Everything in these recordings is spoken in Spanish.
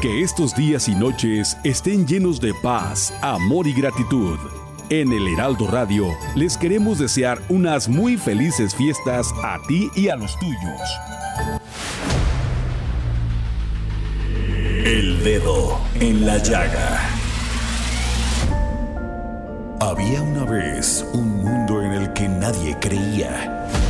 Que estos días y noches estén llenos de paz, amor y gratitud. En el Heraldo Radio les queremos desear unas muy felices fiestas a ti y a los tuyos. El dedo en la llaga. Había una vez un mundo en el que nadie creía.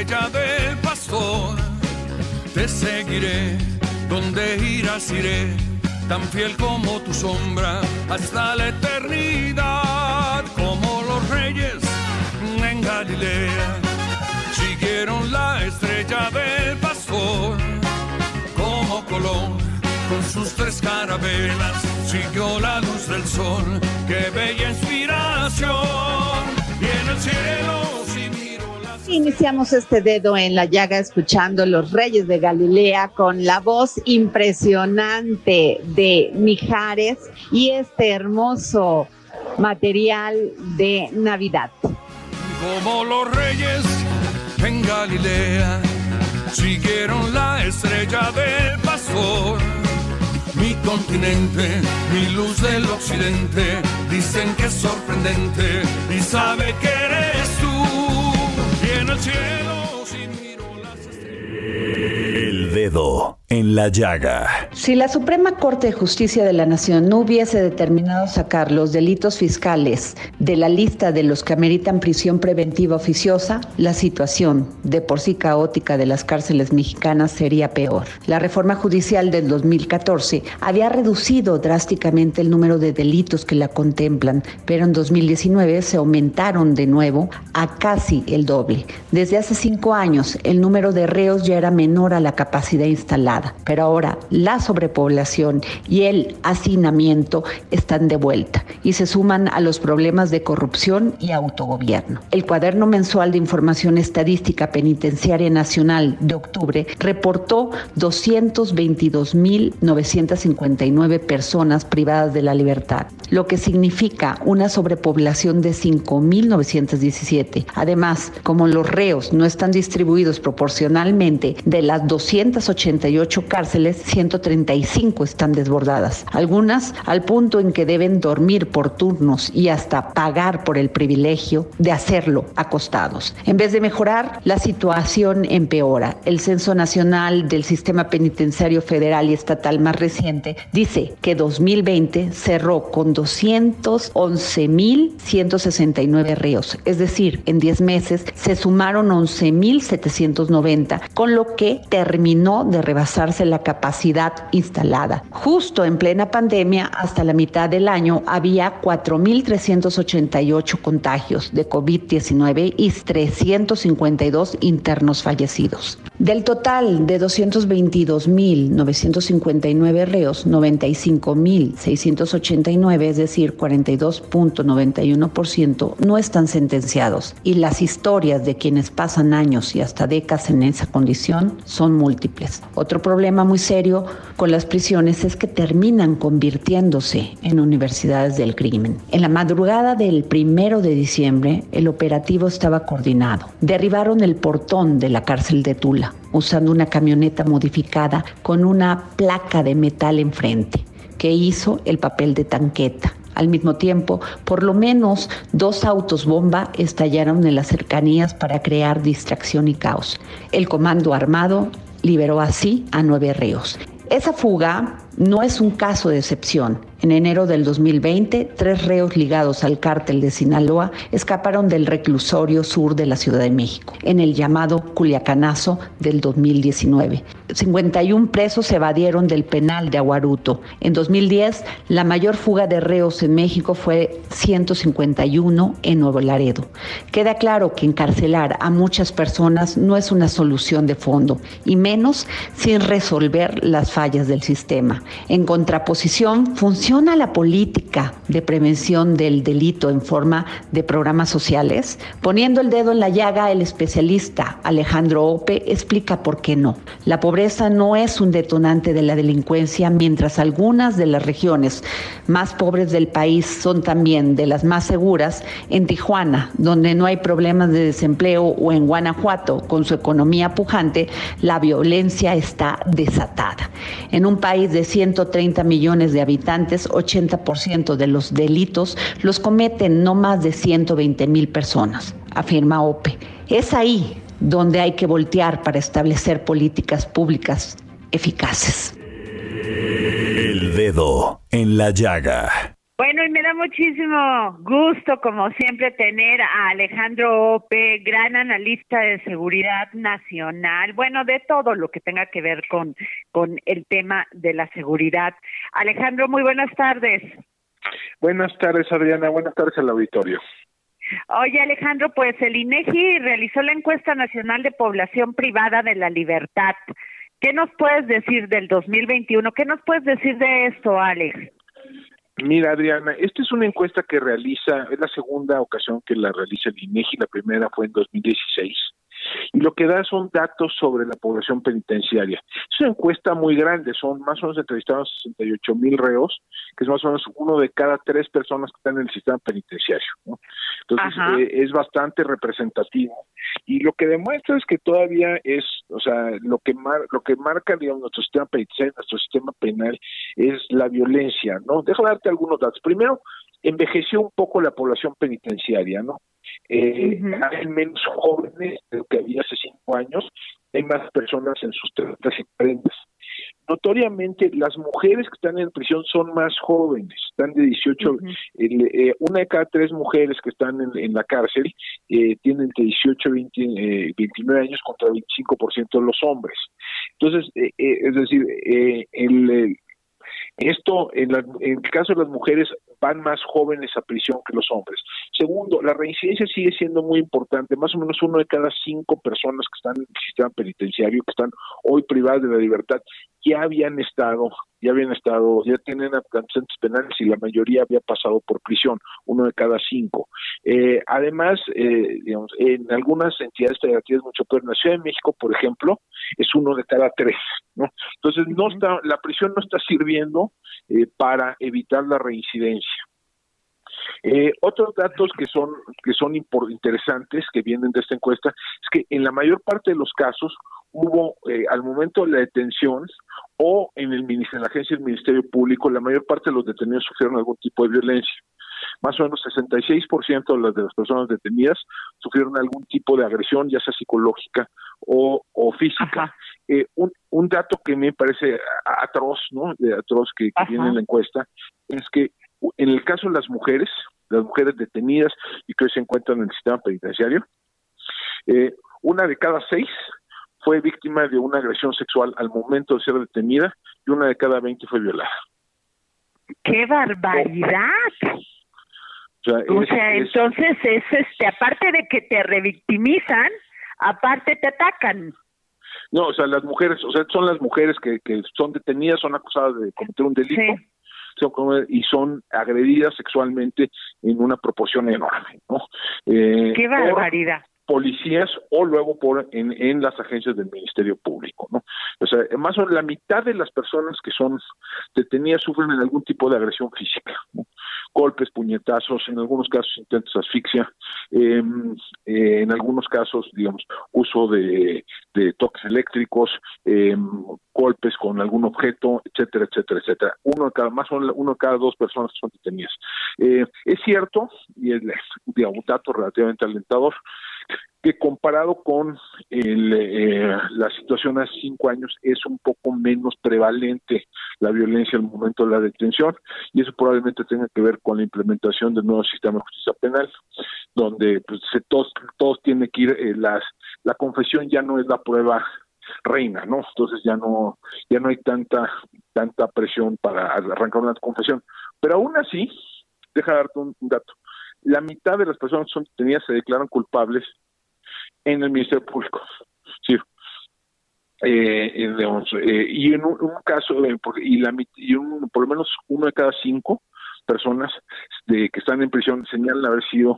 La estrella del pastor. Te seguiré, donde irás iré, tan fiel como tu sombra hasta la eternidad. Como los reyes en Galilea siguieron la estrella del pastor. Como Colón con sus tres carabelas siguió la luz del sol. Qué bella inspiración. Y en el cielo Iniciamos este dedo en la llaga escuchando Los Reyes de Galilea con la voz impresionante de Mijares y este hermoso material de Navidad. como los reyes en Galilea siguieron la estrella del pastor. Mi continente, mi luz del occidente, dicen que es sorprendente y sabe que eres tú. En el cielo, si miro las El dedo en la llaga. Si la Suprema Corte de Justicia de la Nación no hubiese determinado sacar los delitos fiscales de la lista de los que ameritan prisión preventiva oficiosa, la situación de por sí caótica de las cárceles mexicanas sería peor. La reforma judicial del 2014 había reducido drásticamente el número de delitos que la contemplan, pero en 2019 se aumentaron de nuevo a casi el doble. Desde hace cinco años, el número de reos ya era menor a la capacidad instalada pero ahora la sobrepoblación y el hacinamiento están de vuelta y se suman a los problemas de corrupción y autogobierno. El cuaderno mensual de información estadística penitenciaria nacional de octubre reportó 222.959 personas privadas de la libertad, lo que significa una sobrepoblación de 5.917. Además, como los reos no están distribuidos proporcionalmente, de las 288 cárceles, 135 están desbordadas, algunas al punto en que deben dormir por turnos y hasta pagar por el privilegio de hacerlo acostados. En vez de mejorar, la situación empeora. El Censo Nacional del Sistema Penitenciario Federal y Estatal más reciente dice que 2020 cerró con 211.169 reos, es decir, en 10 meses se sumaron 11.790, con lo que terminó de la capacidad instalada. Justo en plena pandemia, hasta la mitad del año, había 4.388 contagios de COVID-19 y 352 internos fallecidos. Del total de 222.959 reos, 95.689, es decir, 42.91%, no están sentenciados y las historias de quienes pasan años y hasta décadas en esa condición son múltiples. Otro problema muy serio con las prisiones es que terminan convirtiéndose en universidades del crimen. En la madrugada del primero de diciembre, el operativo estaba coordinado. Derribaron el portón de la cárcel de Tula usando una camioneta modificada con una placa de metal enfrente. que hizo el papel de tanqueta. Al mismo tiempo, por lo menos dos autos bomba estallaron en las cercanías para crear distracción y caos. El comando armado liberó así a nueve reos. Esa fuga no es un caso de excepción. En enero del 2020, tres reos ligados al cártel de Sinaloa escaparon del reclusorio sur de la Ciudad de México, en el llamado Culiacanazo del 2019. 51 presos evadieron del penal de Aguaruto. En 2010, la mayor fuga de reos en México fue 151 en Nuevo Laredo. Queda claro que encarcelar a muchas personas no es una solución de fondo, y menos sin resolver las fallas del sistema. En contraposición, funciona la política de prevención del delito en forma de programas sociales. Poniendo el dedo en la llaga, el especialista Alejandro Ope explica por qué no. La pobreza no es un detonante de la delincuencia, mientras algunas de las regiones más pobres del país son también de las más seguras. En Tijuana, donde no hay problemas de desempleo, o en Guanajuato, con su economía pujante, la violencia está desatada. En un país de 130 millones de habitantes, 80% de los delitos los cometen no más de 120 mil personas, afirma OPE. Es ahí donde hay que voltear para establecer políticas públicas eficaces. El dedo en la llaga. Bueno, y me da muchísimo gusto, como siempre, tener a Alejandro Ope, gran analista de seguridad nacional, bueno, de todo lo que tenga que ver con, con el tema de la seguridad. Alejandro, muy buenas tardes. Buenas tardes, Adriana. Buenas tardes al auditorio. Oye, Alejandro, pues el INEGI realizó la encuesta nacional de población privada de la libertad. ¿Qué nos puedes decir del 2021? ¿Qué nos puedes decir de esto, Alex? Mira, Adriana, esta es una encuesta que realiza, es la segunda ocasión que la realiza el INEGI, la primera fue en 2016 y lo que da son datos sobre la población penitenciaria. Es una encuesta muy grande, son más o menos entrevistados 68 mil reos, que es más o menos uno de cada tres personas que están en el sistema penitenciario. Entonces, eh, es bastante representativo. Y lo que demuestra es que todavía es, o sea, lo que, lo que marca, digamos, nuestro sistema penitenciario, nuestro sistema penal, es la violencia, ¿no? Déjame darte algunos datos. Primero, envejeció un poco la población penitenciaria, ¿no? Eh, Hay menos jóvenes de lo que había hace cinco años, hay más personas en sus 30 y 40. Notoriamente, las mujeres que están en prisión son más jóvenes, están de 18, eh, una de cada tres mujeres que están en, la cárcel eh, tienen entre 18 y 29 años contra el 25% de los hombres. Entonces, es decir, el, esto, en, el caso de las mujeres, van más jóvenes a prisión que los hombres. Segundo, la reincidencia sigue siendo muy importante. Más o menos uno de cada cinco personas que están en el sistema penitenciario, que están hoy privadas de la libertad, ya habían estado, ya habían estado, ya tienen antecedentes penales y la mayoría había pasado por prisión, uno de cada cinco. Eh, además, eh, digamos, en algunas entidades federativas mucho peor, en la Ciudad de México, por ejemplo, es uno de cada tres, ¿no? Entonces, no está, la prisión no está sirviendo eh, para evitar la reincidencia. Eh, otros datos que son que son interesantes que vienen de esta encuesta es que en la mayor parte de los casos hubo eh, al momento de la detención o en el en la agencia del Ministerio Público la mayor parte de los detenidos sufrieron algún tipo de violencia. Más o menos 66% de las, de las personas detenidas sufrieron algún tipo de agresión, ya sea psicológica o, física. Eh, un, un, dato que me parece atroz, ¿no? De atroz que, viene en la encuesta, es que en el caso de las mujeres, las mujeres detenidas y que hoy se encuentran en el sistema penitenciario, eh, una de cada seis fue víctima de una agresión sexual al momento de ser detenida y una de cada veinte fue violada. ¡Qué barbaridad! O sea, entonces es este, aparte de que te revictimizan, aparte te atacan. No, o sea, las mujeres, o sea, son las mujeres que, que son detenidas, son acusadas de cometer un delito. y son agredidas sexualmente en una proporción enorme, ¿no? Eh, ¡Qué barbaridad! Policías o luego por en, las agencias del Ministerio Público, ¿no? O sea, más o menos la mitad de las personas que son detenidas sufren en algún tipo de agresión física, golpes, puñetazos, en algunos casos intentos de asfixia, em, eh, en algunos casos, digamos, uso de, toques eléctricos, em, golpes con algún objeto, etcétera, etcétera, etcétera. Uno cada, más uno de cada dos personas son detenidas. Eh, es cierto, y es digamos, un dato relativamente alentador, que comparado con el, eh, la situación hace cinco años es un poco menos prevalente la violencia al momento de la detención y eso probablemente tenga que ver con la implementación del nuevo sistema de justicia penal donde pues, se, todos, todos tienen que ir eh, las la confesión ya no es la prueba reina, ¿no? Entonces ya no ya no hay tanta tanta presión para arrancar una confesión, pero aún así deja darte un, dato. La mitad de las personas que son detenidas se declaran culpables en el Ministerio Público. Sí. Eh, eh, y en un, caso, eh, y, la, y un, por lo menos uno de cada cinco personas de, que están en prisión señalan haber sido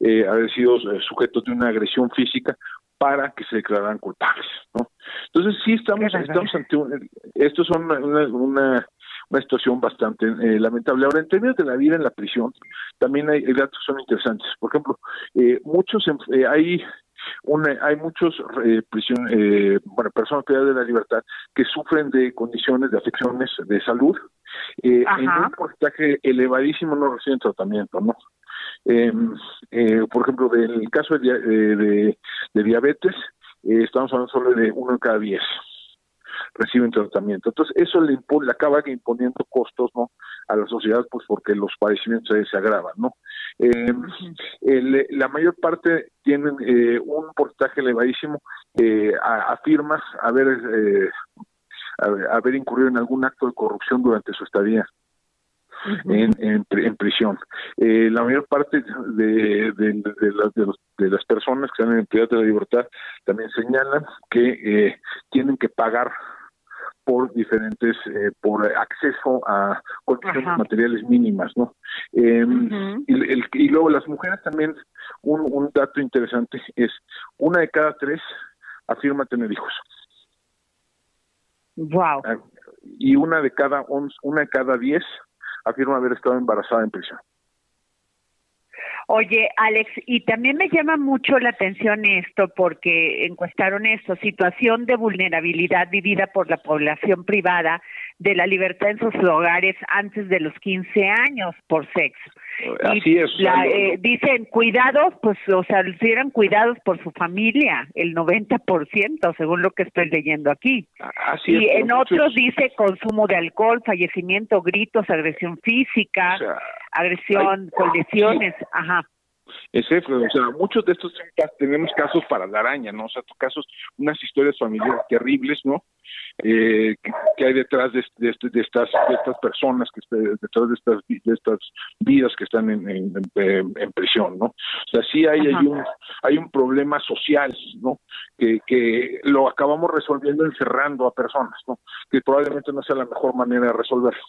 eh, haber sido sujetos de una agresión física para que se declararan culpables, ¿no? Entonces sí estamos, estamos ante un, esto es una, una, una situación bastante lamentable. Ahora, en términos de la vida en la prisión, también hay, datos que son interesantes. Por ejemplo, eh, muchos eh, hay hay muchos eh, eh, bueno, personas privadas de la libertad que sufren de condiciones de afecciones de salud eh, en un porcentaje elevadísimo no reciben tratamiento, ¿no? Em, eh, por ejemplo, del caso de, de, de diabetes, estamos hablando solo de uno en cada diez reciben tratamiento. Entonces, eso le, le acaba imponiendo costos ¿no? A la sociedad, pues porque los padecimientos se, agravan. ¿no? Eh, la mayor parte tienen eh, un porcentaje elevadísimo eh, a, firmas haber, eh, haber incurrido en algún acto de corrupción durante su estadía. En, en, prisión. Eh, la mayor parte de, de, las, de, los, de, las personas que están en privado de la libertad también señalan que eh, tienen que pagar por diferentes, eh, por acceso a condiciones materiales mínimas, ¿no? Eh, y, luego las mujeres también, un, un dato interesante es, una de cada tres afirma tener hijos. Wow. Ah, y una de cada once, una de cada diez afirma haber estado embarazada en prisión. Oye, Alex, y también me llama mucho la atención esto porque encuestaron esto, situación de vulnerabilidad vivida por la población privada de la libertad en sus hogares antes de los 15 años por sexo. Así es. Eh, dicen cuidados, pues, o sea, si eran cuidados por su familia, el 90%, según lo que estoy leyendo aquí. Así y en otros dice consumo de alcohol, fallecimiento, gritos, agresión física, agresión, condiciones, ajá. Ese, o sea, muchos de estos tenemos casos para la araña, ¿no? O sea, casos, unas historias familiares terribles, ¿no? Eh, que, hay detrás de, de, de, estas de estas personas que detrás de estas de estas vidas que están en, en, prisión no o sea sí hay, hay un hay un problema social no que, que lo acabamos resolviendo encerrando a personas no que probablemente no sea la mejor manera de resolverlo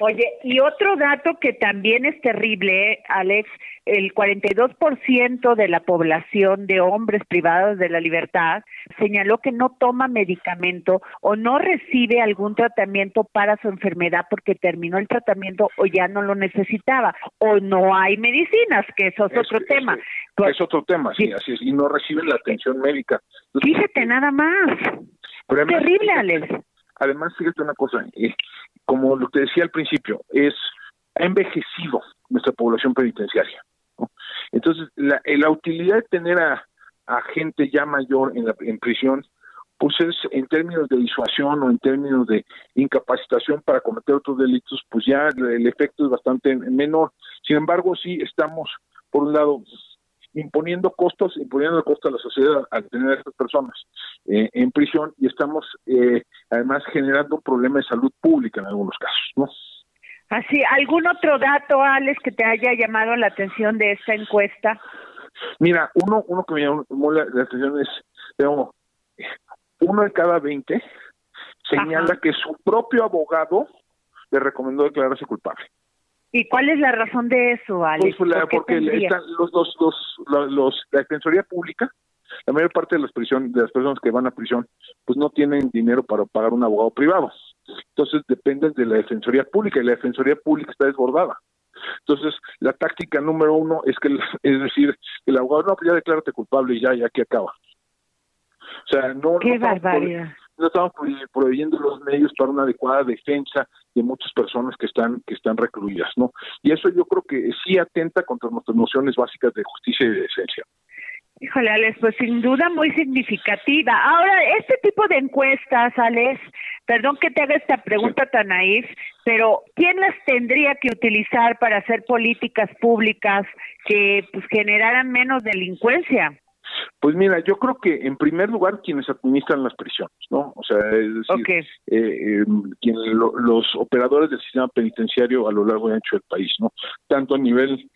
Oye, y otro dato que también es terrible, Alex, el 42% de la población de hombres privados de la libertad señaló que no toma medicamento o no recibe algún tratamiento para su enfermedad porque terminó el tratamiento o ya no lo necesitaba o no hay medicinas, que eso es, otro tema. Pues es otro tema, sí, así es, y no reciben la atención médica. Fíjate nada más. Terrible, Alex. Además, fíjate una cosa, eh, como lo que decía al principio, es ha envejecido nuestra población penitenciaria. Entonces, la, eh, la, utilidad de tener a, a gente ya mayor en, la, en prisión, pues es en términos de disuasión o en términos de incapacitación para cometer otros delitos, pues ya el efecto es bastante menor. Sin embargo, sí estamos, por un lado, imponiendo costos, imponiendo el costo a la sociedad al tener a estas personas eh, en prisión y estamos eh, además generando un problema de salud pública en algunos casos, ¿no? Así, ¿algún otro dato, Alex, que te haya llamado la atención de esta encuesta? Mira, uno, uno que me llamó la, atención es, digamos, uno de cada veinte señala que su propio abogado le recomendó declararse culpable. ¿Y cuál es la razón de eso, Alex? Pues, porque están los, los, los, los, la defensoría pública, la mayor parte de las prisión, de las personas que van a prisión, pues no tienen dinero para pagar un abogado privado. Entonces dependen de la defensoría pública y la defensoría pública está desbordada. Entonces, la táctica número uno es que, es decir, el abogado, no, pues ya declárate culpable y ya, ya que acaba. O sea, no, Qué no barbaridad. No estamos prohi- proveyendo los medios para una adecuada defensa de muchas personas que están que están recluidas, ¿no? Y eso yo creo que sí atenta contra nuestras nociones básicas de justicia y de decencia. Híjole, Alex, pues sin duda muy significativa. Ahora, este tipo de encuestas, Alex, perdón que te haga esta pregunta tan naif, pero ¿quién las tendría que utilizar para hacer políticas públicas que pues generaran menos delincuencia? Pues mira, yo creo que en primer lugar quienes administran las prisiones, ¿no? O sea, es decir, eh, eh, quien- lo- los operadores del sistema penitenciario a lo largo y ancho del país, ¿no? Tanto a nivel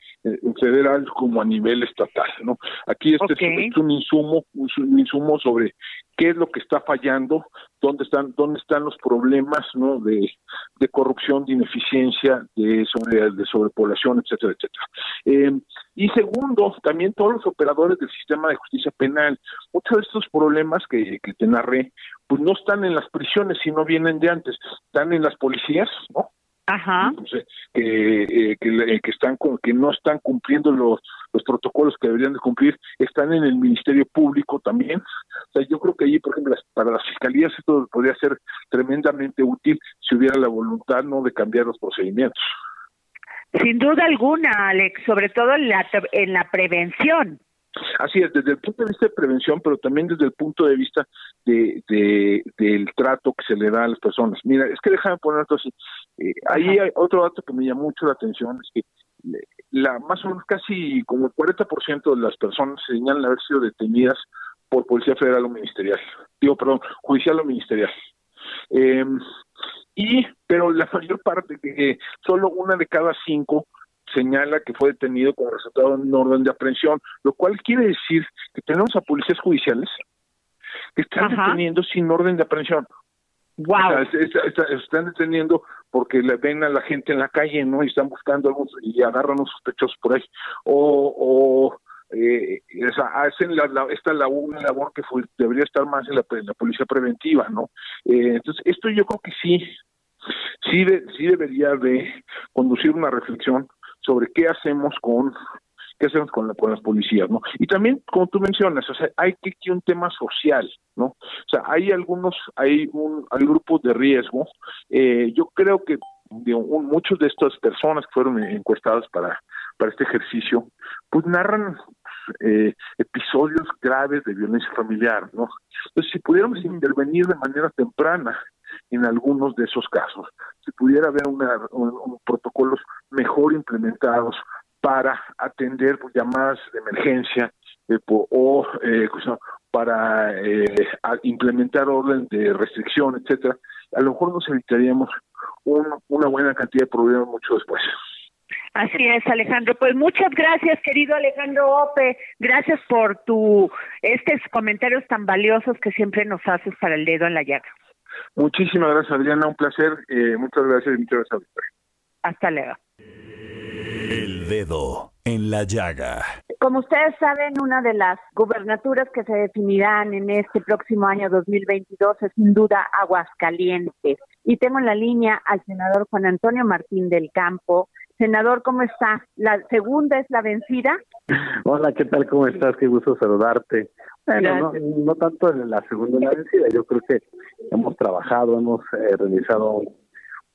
federal como a nivel estatal, ¿no? Aquí este es, un insumo, un, su- un insumo sobre qué es lo que está fallando, dónde están, dónde están los problemas, ¿no? De, de corrupción, de ineficiencia, de sobre, de sobrepoblación, etcétera, etcétera. Eh, y segundo, también todos los operadores del sistema de justicia penal. Muchos de estos problemas que, que te narré, pues no están en las prisiones, sino vienen de antes. Están en las policías, ¿no? Ajá. Que, eh, que, le- que están con- que no están cumpliendo los, los protocolos que deberían de cumplir, están en el Ministerio Público también. O sea, yo creo que allí, por ejemplo, para las fiscalías esto podría ser tremendamente útil si hubiera la voluntad no de cambiar los procedimientos. Sin duda alguna, Alex, sobre todo en la, en la prevención. Así es, desde el punto de vista de prevención, pero también desde el punto de vista de, de- del trato que se le da a las personas. Mira, es que déjame poner esto así. Eh, ahí hay otro dato que me llamó mucho la atención, es que le- la más o menos casi como el 40% de las personas señalan haber sido detenidas por Policía Federal o Ministerial. Digo, perdón, judicial o ministerial. Eh, y, pero la mayor parte, que solo una de cada cinco señala que fue detenido como resultado de un orden de aprehensión, lo cual quiere decir que tenemos a policías judiciales que están Ajá. deteniendo sin orden de aprehensión. Wow. O sea, están deteniendo porque le ven a la gente en la calle, ¿no? Y están buscando algo y agarran a un sospechoso por ahí. O, o eh, o sea, hacen la, la- esta labor, labor que fue, debería estar más en la, en la policía preventiva, ¿no? Eh, entonces, esto yo creo que sí, sí, de- sí debería de conducir una reflexión sobre qué hacemos con qué hacemos con, la- con las policías, ¿no? Y también, como tú mencionas, o sea, hay que un tema social, ¿no? O sea, hay algunos, hay un, hay grupos de riesgo. Eh, yo creo que un- muchas de estas personas que fueron encuestadas para para este ejercicio, pues narran eh, episodios graves de violencia familiar, ¿no? Entonces, si pudiéramos intervenir de manera temprana en algunos de esos casos, si pudiera haber una, un- protocolos mejor implementados para atender pues, llamadas de emergencia eh, o eh, para eh, implementar orden de restricción, etcétera, a lo mejor nos evitaríamos un- una buena cantidad de problemas mucho después. Así es, Alejandro. Pues muchas gracias, querido Alejandro Ope. Gracias por tu estos comentarios tan valiosos que siempre nos haces para el dedo en la llaga. Muchísimas gracias, Adriana. Un placer. Eh, muchas gracias y muchas gracias. Auditorio. Hasta luego. El dedo en la llaga. Como ustedes saben, una de las gubernaturas que se definirán en este próximo año 2022 es sin duda Aguascalientes. Y tengo en la línea al senador Juan Antonio Martín del Campo. Senador, ¿cómo está? ¿La segunda es la vencida? Hola, ¿qué tal? ¿Cómo estás? Qué gusto saludarte. Bueno, no, no tanto en la segunda la vencida, yo creo que hemos trabajado, hemos eh, realizado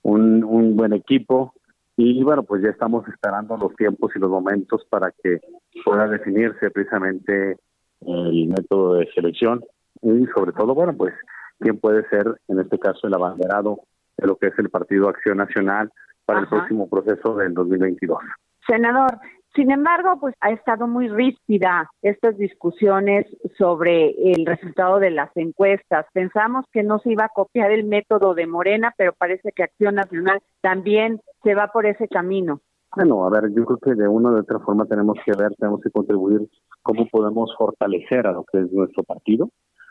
un, un buen equipo y bueno, pues ya estamos esperando los tiempos y los momentos para que pueda definirse precisamente el método de selección y sobre todo, bueno, pues quién puede ser, en este caso, el abanderado de lo que es el Partido Acción Nacional para el próximo proceso del 2022. Senador, sin embargo, pues ha estado muy ríspida estas discusiones sobre el resultado de las encuestas. Pensamos que no se iba a copiar el método de Morena, pero parece que Acción Nacional también se va por ese camino. Bueno, a ver, yo creo que de una u otra forma tenemos que ver, tenemos que contribuir cómo podemos fortalecer a lo que es nuestro partido,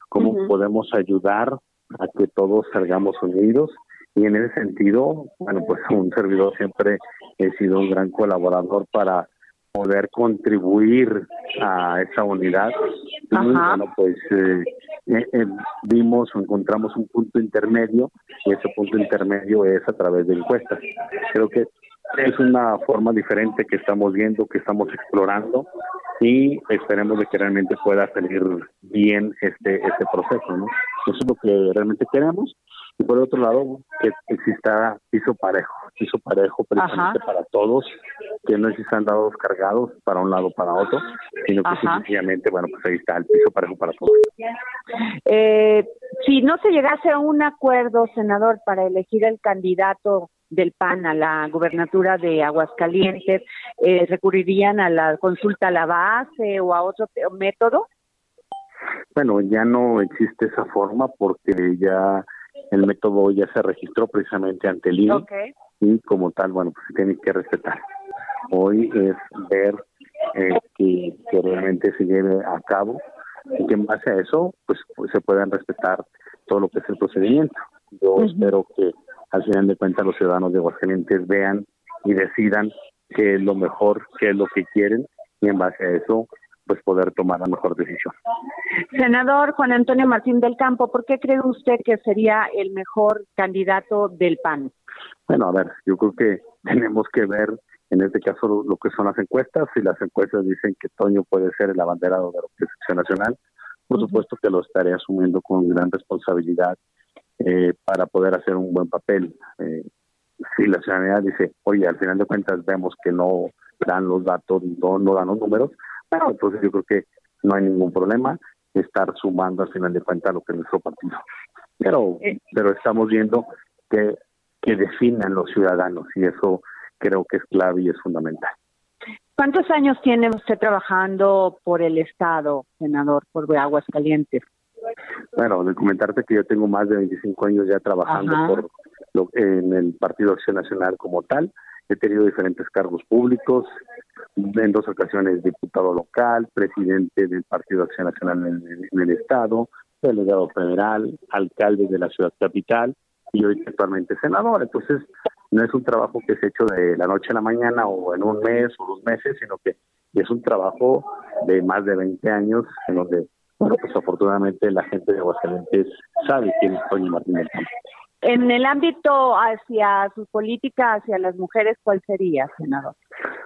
cómo podemos ayudar a que todos salgamos unidos y en ese sentido, bueno, pues un servidor siempre he sido un gran colaborador para poder contribuir a esa unidad. Y Ajá. bueno, pues eh, eh, eh, vimos o encontramos un punto intermedio y ese punto intermedio es a través de encuestas. Creo que es una forma diferente que estamos viendo, que estamos explorando y esperemos de que realmente pueda salir bien este este proceso, ¿no? Eso es lo que realmente queremos y por otro lado que exista piso parejo, piso parejo precisamente para todos, que no existan dados cargados para un lado para otro, sino que sencillamente, bueno, pues ahí está el piso parejo para todos. Eh, si no se llegase a un acuerdo, senador, para elegir el candidato del PAN a la gubernatura de Aguascalientes, eh, ¿recurrirían a la consulta a la base o a otro método? Bueno, ya no existe esa forma porque ya el método ya se registró precisamente ante el INE y como tal, bueno, pues se tiene que respetar. Hoy es ver eh, que, que, realmente se lleve a cabo y que en base a eso, pues, pues se puedan respetar todo lo que es el procedimiento. Yo espero que al final de cuentas los ciudadanos de Aguascalientes vean y decidan qué es lo mejor, qué es lo que quieren y en base a eso pues poder tomar la mejor decisión. Senador Juan Antonio Martín del Campo, ¿por qué cree usted que sería el mejor candidato del PAN? Bueno, a ver, yo creo que tenemos que ver en este caso lo, que son las encuestas. Si las encuestas dicen que Toño puede ser el abanderado de la oposición nacional, por supuesto que lo estaré asumiendo con gran responsabilidad eh, para poder hacer un buen papel. Eh, si la ciudadanía dice, oye, al final de cuentas vemos que no dan los datos, no, no dan los números, bueno, entonces yo creo que no hay ningún problema estar sumando al final de cuentas lo que es nuestro partido. Pero, eh. pero estamos viendo que, que definan los ciudadanos y eso creo que es clave y es fundamental. ¿Cuántos años tiene usted trabajando por el Estado, senador, por Aguas Calientes? Bueno, de comentarte que yo tengo más de 25 años ya trabajando por lo, en el Partido Acción Nacional como tal. He tenido diferentes cargos públicos, en dos ocasiones diputado local, presidente del Partido Acción Nacional en, el Estado, delegado federal, alcalde de la ciudad capital y hoy actualmente senador. Entonces, no es un trabajo que se ha hecho de la noche a la mañana o en un mes o dos meses, sino que es un trabajo de más de 20 años en donde, bueno, pues afortunadamente la gente de Aguascalientes sabe quién es Toño Martín del Campo. En el ámbito hacia su política hacia las mujeres, ¿cuál sería, senador?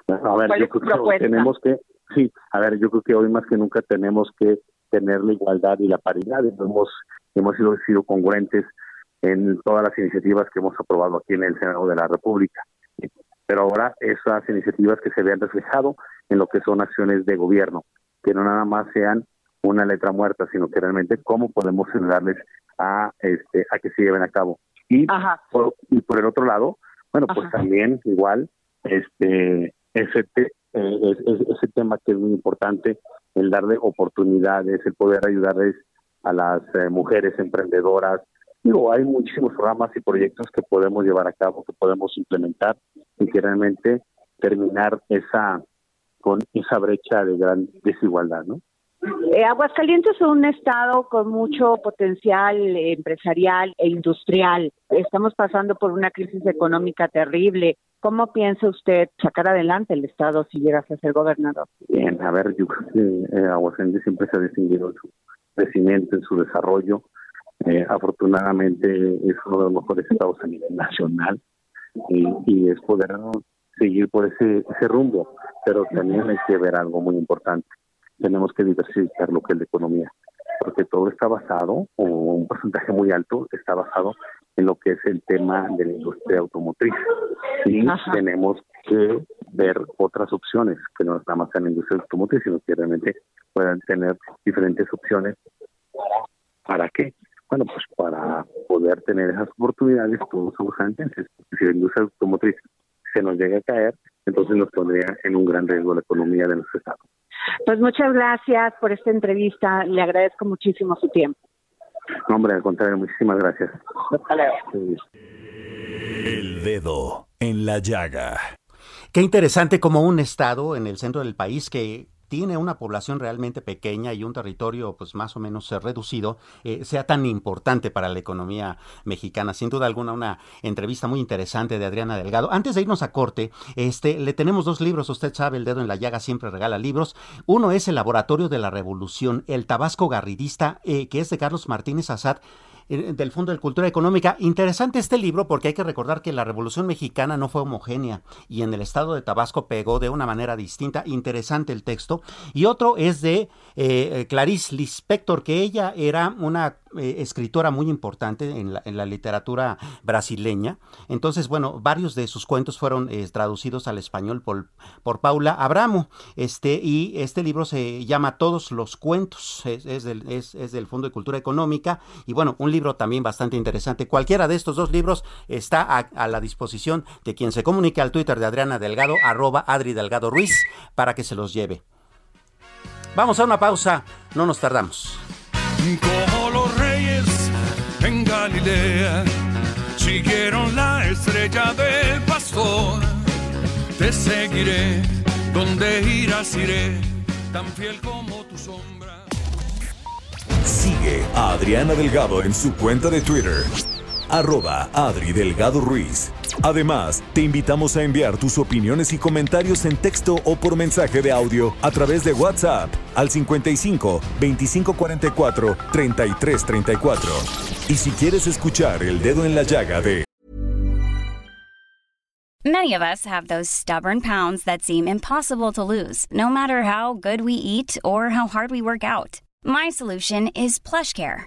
a ver, yo creo que tenemos que, sí, a ver, yo creo que hoy más que nunca tenemos que tener la igualdad y la paridad. Hemos, hemos sido, sido congruentes en todas las iniciativas que hemos aprobado aquí en el Senado de la República. Pero ahora esas iniciativas que se vean reflejado en lo que son acciones de gobierno, que no nada más sean una letra muerta, sino que realmente cómo podemos ayudarles a este a que se lleven a cabo. Y por, y por el otro lado, bueno, pues también igual este ese eh, ese tema que es muy importante, el darle oportunidades, el poder ayudarles a las eh, mujeres emprendedoras, Digo, hay muchísimos programas y proyectos que podemos llevar a cabo, que podemos implementar y que realmente terminar esa con esa brecha de gran desigualdad, ¿no? Eh, Aguascalientes es un estado con mucho potencial empresarial e industrial. Estamos pasando por una crisis económica terrible. ¿Cómo piensa usted sacar adelante el estado si llegas a ser gobernador? Bien, a ver, yo creo que eh, Aguascalientes siempre se ha distinguido en su crecimiento, en su desarrollo. Eh, afortunadamente es uno de los mejores estados a nivel nacional y, y es poder seguir por ese, ese rumbo, pero también hay que ver algo muy importante. Tenemos que diversificar lo que es la economía, porque todo está basado, o un porcentaje muy alto está basado en lo que es el tema de la industria automotriz. Y tenemos que ver otras opciones, que no nada más en la industria automotriz, sino que realmente puedan tener diferentes opciones. ¿Para qué? Bueno, pues para poder tener esas oportunidades todos somos antes. Si la industria automotriz se nos llega a caer, entonces nos pondría en un gran riesgo la economía de nuestro estado. Pues muchas gracias por esta entrevista. Le agradezco muchísimo su tiempo. No, hombre, al contrario, muchísimas gracias. El dedo en la llaga. Qué interesante como un estado en el centro del país que tiene una población realmente pequeña y un territorio pues más o menos eh, reducido, eh, sea tan importante para la economía mexicana. Sin duda alguna, una entrevista muy interesante de Adriana Delgado. Antes de irnos a corte, este, le tenemos dos libros, usted sabe, El Dedo en la Llaga siempre regala libros. Uno es El Laboratorio de la Revolución, el Tabasco Garridista, eh, que es de Carlos Martínez Azad del Fondo de Cultura Económica. Interesante este libro porque hay que recordar que la Revolución Mexicana no fue homogénea y en el estado de Tabasco pegó de una manera distinta. Interesante el texto. Y otro es de eh, Clarice Lispector, que ella era una eh, escritora muy importante en la, literatura brasileña. Entonces, bueno, varios de sus cuentos fueron eh, traducidos al español por, por, Paula Abramo. Este, y este libro se llama Todos los cuentos, es, del, es, del, Fondo de Cultura Económica. Y bueno, un libro también bastante interesante. Cualquiera de estos dos libros está a, la disposición de quien se comunique al Twitter de Adriana Delgado, arroba Adri Delgado Ruiz, para que se los lleve. Vamos a una pausa, no nos tardamos Galilea siguieron la estrella del pastor. Te seguiré, donde irás iré, tan fiel como tu sombra. Sigue a Adriana Delgado en su cuenta de Twitter, arroba Adri Delgado Ruiz. Además, te invitamos a enviar tus opiniones y comentarios en texto o por mensaje de audio a través de WhatsApp al 55 2544 3334. Y si quieres escuchar El Dedo en la Llaga de Many of us have those stubborn pounds that seem impossible to lose, no matter how good we eat or how hard we work out. My solution is PlushCare.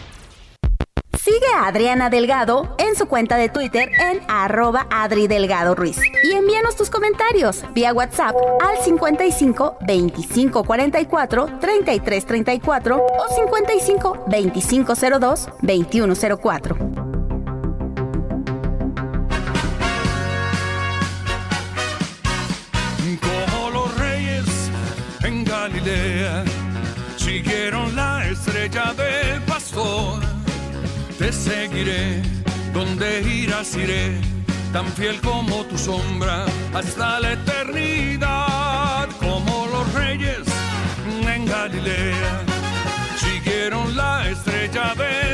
Sigue a Adriana Delgado en su cuenta de Twitter en arroba Adri Delgado Ruiz. Y envíanos tus comentarios vía WhatsApp al 55 25 44 33 34 o 55 25 02 21 04. Como los reyes en Galilea siguieron la estrella del pastor te seguiré, donde irás iré, tan fiel como tu sombra, hasta la eternidad, como los reyes en Galilea, siguieron la estrella del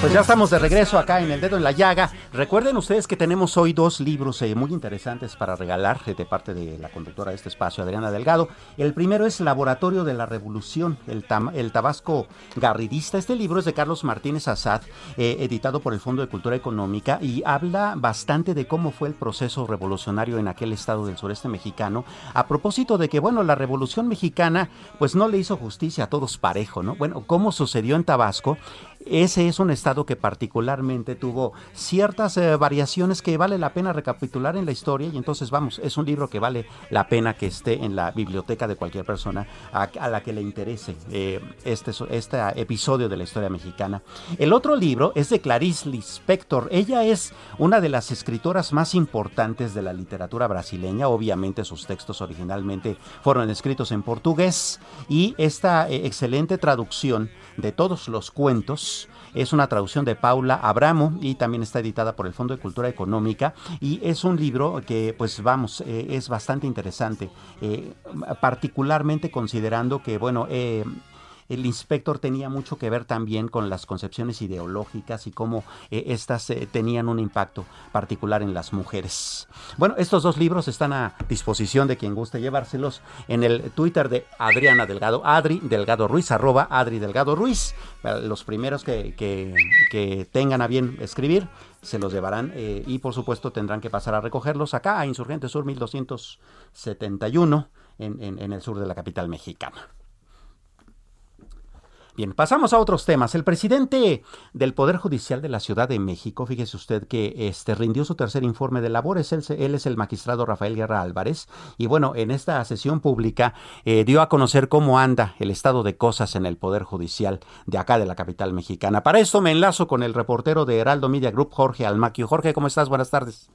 pues ya estamos de regreso acá en El Dedo en la Llaga. Recuerden ustedes que tenemos hoy dos libros eh, muy interesantes para regalar eh, de parte de la conductora de este espacio, Adriana Delgado. El primero es Laboratorio de la Revolución, el, el Tabasco Garridista. Este libro es de Carlos Martínez Azad, eh, editado por el Fondo de Cultura Económica y habla bastante de cómo fue el proceso revolucionario en aquel estado del sureste mexicano. A propósito de que, bueno, la Revolución Mexicana pues no le hizo justicia a todos parejo, ¿no? Bueno, cómo sucedió en Tabasco ese es un estado que particularmente tuvo ciertas eh, variaciones que vale la pena recapitular en la historia y entonces vamos, es un libro que vale la pena que esté en la biblioteca de cualquier persona a, la que le interese eh, este, este episodio de la historia mexicana. El otro libro es de Clarice Lispector. Ella es una de las escritoras más importantes de la literatura brasileña. Obviamente sus textos originalmente fueron escritos en portugués y esta eh, excelente traducción de todos los cuentos. Es una traducción de Paula Abramo y también está editada por el Fondo de Cultura Económica y es un libro que pues vamos, eh, es bastante interesante, eh, particularmente considerando que bueno, eh, el inspector tenía mucho que ver también con las concepciones ideológicas y cómo eh, éstas eh, tenían un impacto particular en las mujeres. Bueno, estos dos libros están a disposición de quien guste llevárselos en el Twitter de Adriana Delgado, Adri Delgado Ruiz, arroba Adri Delgado Ruiz. Los primeros que, tengan a bien escribir se los llevarán eh, y por supuesto tendrán que pasar a recogerlos acá a Insurgente Sur 1271 en, en, en el sur de la capital mexicana. Bien, pasamos a otros temas. El presidente del Poder Judicial de la Ciudad de México, fíjese usted que este rindió su tercer informe de labores. Él, es el magistrado Rafael Guerra Álvarez. Y bueno, en esta sesión pública eh, dio a conocer cómo anda el estado de cosas en el Poder Judicial de acá de la capital mexicana. Para esto me enlazo con el reportero de Heraldo Media Group, Jorge Almaquio. Jorge, ¿cómo estás? Buenas tardes.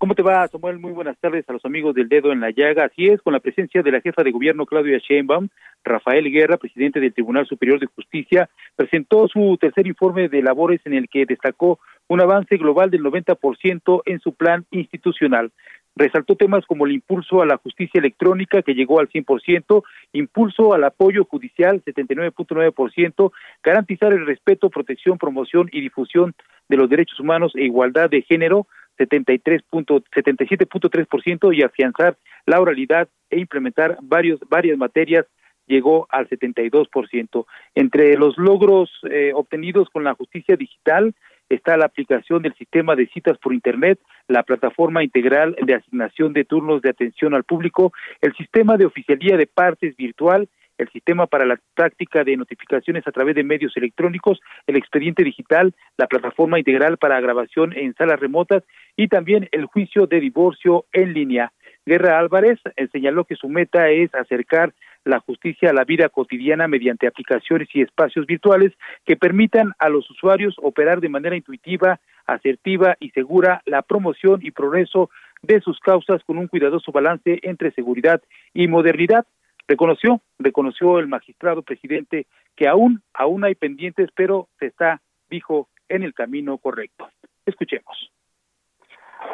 ¿Cómo te va, Samuel? Muy buenas tardes a los amigos del Dedo en la Llaga. Así es, con la presencia de la jefa de gobierno Claudia Sheinbaum, Rafael Guerra, presidente del Tribunal Superior de Justicia, presentó su tercer informe de labores en el que destacó un avance global del 90% en su plan institucional. Resaltó temas como el impulso a la justicia electrónica, que llegó al 100%, impulso al apoyo judicial, 79.9%, garantizar el respeto, protección, promoción y difusión de los derechos humanos e igualdad de género, 77.3% y afianzar la oralidad e implementar varios, varias materias llegó al 72%. Entre los logros eh, obtenidos con la justicia digital está la aplicación del sistema de citas por Internet, la plataforma integral de asignación de turnos de atención al público, el sistema de oficialía de partes virtual el sistema para la práctica de notificaciones a través de medios electrónicos, el expediente digital, la plataforma integral para grabación en salas remotas y también el juicio de divorcio en línea. Guerra Álvarez eh, señaló que su meta es acercar la justicia a la vida cotidiana mediante aplicaciones y espacios virtuales que permitan a los usuarios operar de manera intuitiva, asertiva y segura la promoción y progreso de sus causas con un cuidadoso balance entre seguridad y modernidad. Reconoció, reconoció el magistrado presidente que aún, aún hay pendientes, pero se está, dijo, en el camino correcto. Escuchemos.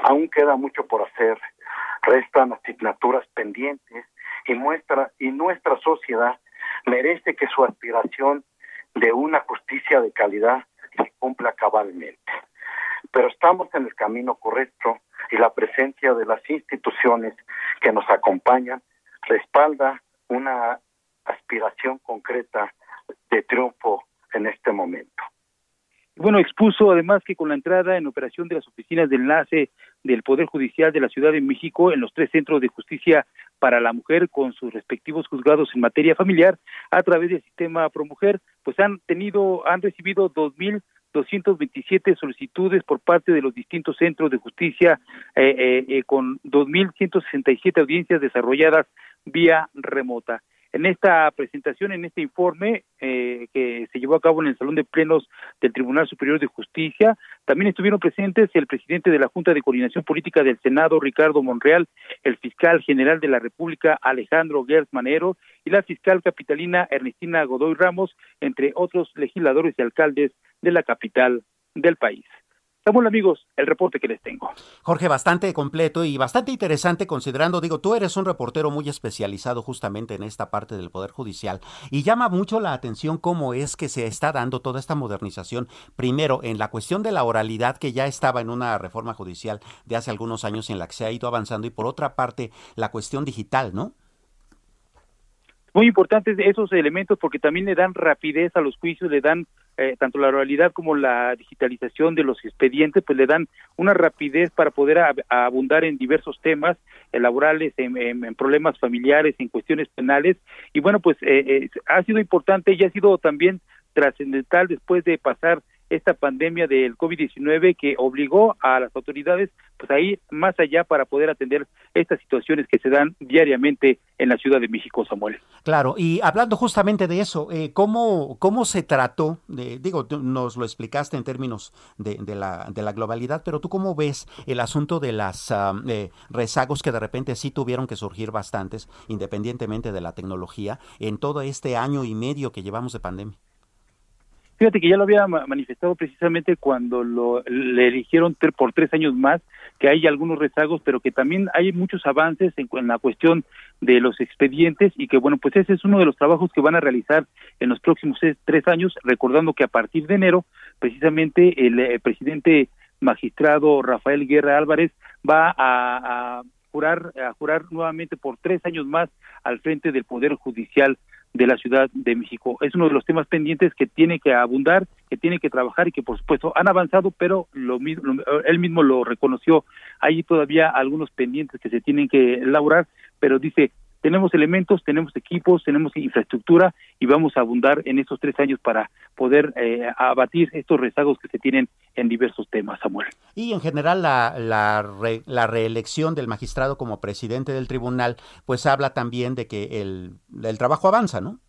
Aún queda mucho por hacer, restan asignaturas pendientes y nuestra, y nuestra sociedad merece que su aspiración de una justicia de calidad se cumpla cabalmente. Pero estamos en el camino correcto y la presencia de las instituciones que nos acompañan respalda una aspiración concreta de triunfo en este momento. Bueno, expuso además que con la entrada en operación de las oficinas de enlace del Poder Judicial de la Ciudad de México en los tres centros de justicia para la mujer con sus respectivos juzgados en materia familiar a través del sistema ProMujer, pues han tenido, han recibido dos mil 227 solicitudes por parte de los distintos centros de justicia eh, eh, eh, con 2.167 audiencias desarrolladas vía remota. En esta presentación, en este informe eh, que se llevó a cabo en el Salón de Plenos del Tribunal Superior de Justicia, también estuvieron presentes el presidente de la Junta de Coordinación Política del Senado, Ricardo Monreal, el fiscal general de la República, Alejandro Gertz Manero, y la fiscal capitalina Ernestina Godoy Ramos, entre otros legisladores y alcaldes de la capital del país. Samuel, amigos, el reporte que les tengo. Jorge, bastante completo y bastante interesante considerando, digo, tú eres un reportero muy especializado justamente en esta parte del Poder Judicial y llama mucho la atención cómo es que se está dando toda esta modernización, primero en la cuestión de la oralidad que ya estaba en una reforma judicial de hace algunos años en la que se ha ido avanzando y por otra parte la cuestión digital, ¿no? Muy importantes esos elementos porque también le dan rapidez a los juicios, le dan eh, tanto la oralidad como la digitalización de los expedientes, pues le dan una rapidez para poder abundar en diversos temas laborales, en, problemas familiares, en cuestiones penales. Y bueno, pues eh, eh, ha sido importante y ha sido también trascendental después de pasar esta pandemia del COVID-19 que obligó a las autoridades pues a ir más allá para poder atender estas situaciones que se dan diariamente en la Ciudad de México, Samuel. Claro, y hablando justamente de eso, eh, ¿cómo, ¿cómo se trató? De, digo, nos lo explicaste en términos de, de, la, de la globalidad, pero tú cómo ves el asunto de las ah, eh, rezagos que de repente sí tuvieron que surgir bastantes, independientemente de la tecnología, en todo este año y medio que llevamos de pandemia? Fíjate que ya lo había manifestado precisamente cuando lo, le eligieron por tres años más, que hay algunos rezagos, pero que también hay muchos avances en, la cuestión de los expedientes y que, bueno, pues ese es uno de los trabajos que van a realizar en los próximos tres años, recordando que a partir de enero, precisamente el, eh, presidente magistrado Rafael Guerra Álvarez va a, a jurar, a jurar nuevamente por tres años más al frente del Poder Judicial de la Ciudad de México. Es uno de los temas pendientes que tiene que abundar, que tiene que trabajar y que por supuesto han avanzado, pero lo mismo, él mismo lo reconoció. Hay todavía algunos pendientes que se tienen que elaborar, pero dice, tenemos elementos, tenemos equipos, tenemos infraestructura y vamos a abundar en estos tres años para poder eh, abatir estos rezagos que se tienen en diversos temas, Samuel. Y en general la, reelección del magistrado como presidente del tribunal, pues habla también de que el trabajo avanza, ¿no?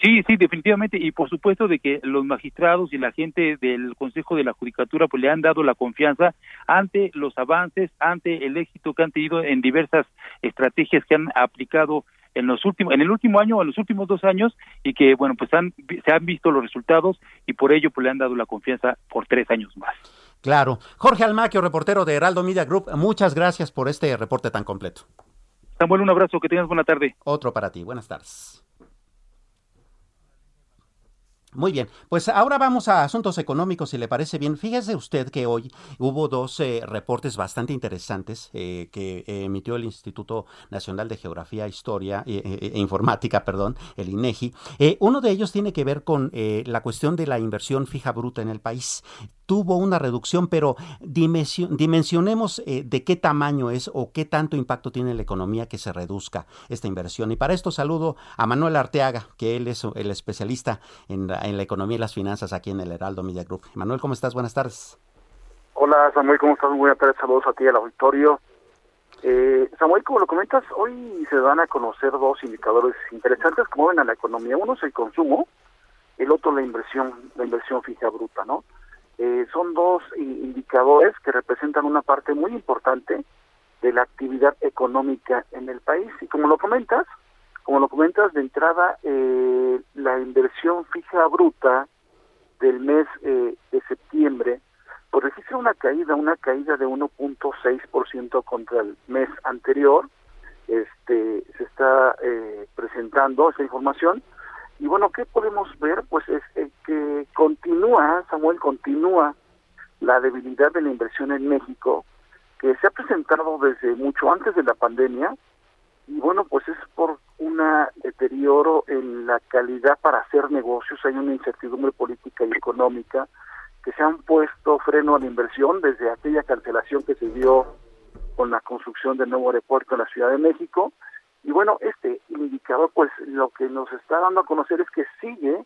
Sí, sí, definitivamente, y por supuesto de que los magistrados y la gente del Consejo de la Judicatura pues le han dado la confianza ante los avances, ante el éxito que han tenido en diversas estrategias que han aplicado en los últimos, en el último año o en los últimos dos años y que bueno pues han, se han visto los resultados y por ello pues le han dado la confianza por tres años más. Claro, Jorge Almaquio, reportero de Heraldo Media Group, muchas gracias por este reporte tan completo. Samuel, un abrazo, que tengas buena tarde. Otro para ti, buenas tardes. Muy bien, pues ahora vamos a asuntos económicos, si le parece bien. Fíjese usted que hoy hubo dos eh, reportes bastante interesantes eh, que emitió el Instituto Nacional de Geografía, Historia eh, e Informática, perdón, el INEGI. uno de ellos tiene que ver con la cuestión de la inversión fija bruta en el país tuvo una reducción, pero dimensionemos eh, de qué tamaño es o qué tanto impacto tiene en la economía que se reduzca esta inversión. Y para esto saludo a Manuel Arteaga, que él es el especialista en la, economía y las finanzas aquí en el Heraldo Media Group. Manuel, ¿cómo estás? Buenas tardes. Hola Samuel, ¿cómo estás? Buenas tardes, saludos a ti al auditorio. Eh, Samuel, como lo comentas, hoy se van a conocer dos indicadores interesantes como ven a la economía. Uno es el consumo, el otro la inversión, la inversión fija bruta, ¿no? Eh, son dos indicadores que representan una parte muy importante de la actividad económica en el país. Y como lo comentas, como lo comentas de entrada, eh, la inversión fija bruta del mes eh, de septiembre, pues registra una caída, una caída de 1.6% contra el mes anterior. Este se está presentando esa información y bueno, ¿qué podemos ver? Pues es que continúa, Samuel, continúa la debilidad de la inversión en México, que se ha presentado desde mucho antes de la pandemia, y bueno, pues es por un deterioro en la calidad para hacer negocios, hay una incertidumbre política y económica, que se han puesto freno a la inversión desde aquella cancelación que se dio con la construcción del nuevo aeropuerto en la Ciudad de México, y bueno, este indicador, pues lo que nos está dando a conocer es que sigue,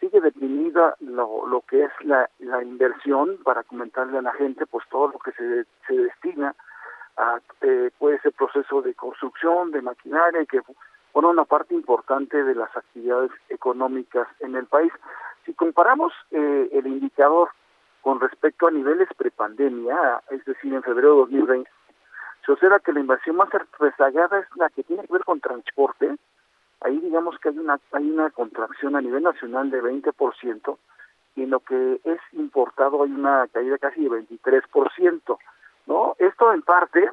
sigue deprimida lo, lo que es la, la inversión para comentarle a la gente, pues todo lo que se, se destina a eh, puede ser proceso de construcción, de maquinaria, que bueno, una parte importante de las actividades económicas en el país. Si comparamos eh, el indicador con respecto a niveles prepandemia, es decir, en febrero de 2020, se observa que la inversión más rezagada es la que tiene que ver con transporte. Ahí digamos que hay una, hay una contracción a nivel nacional de 20% y en lo que es importado hay una caída casi de 23%. ¿no? Esto en parte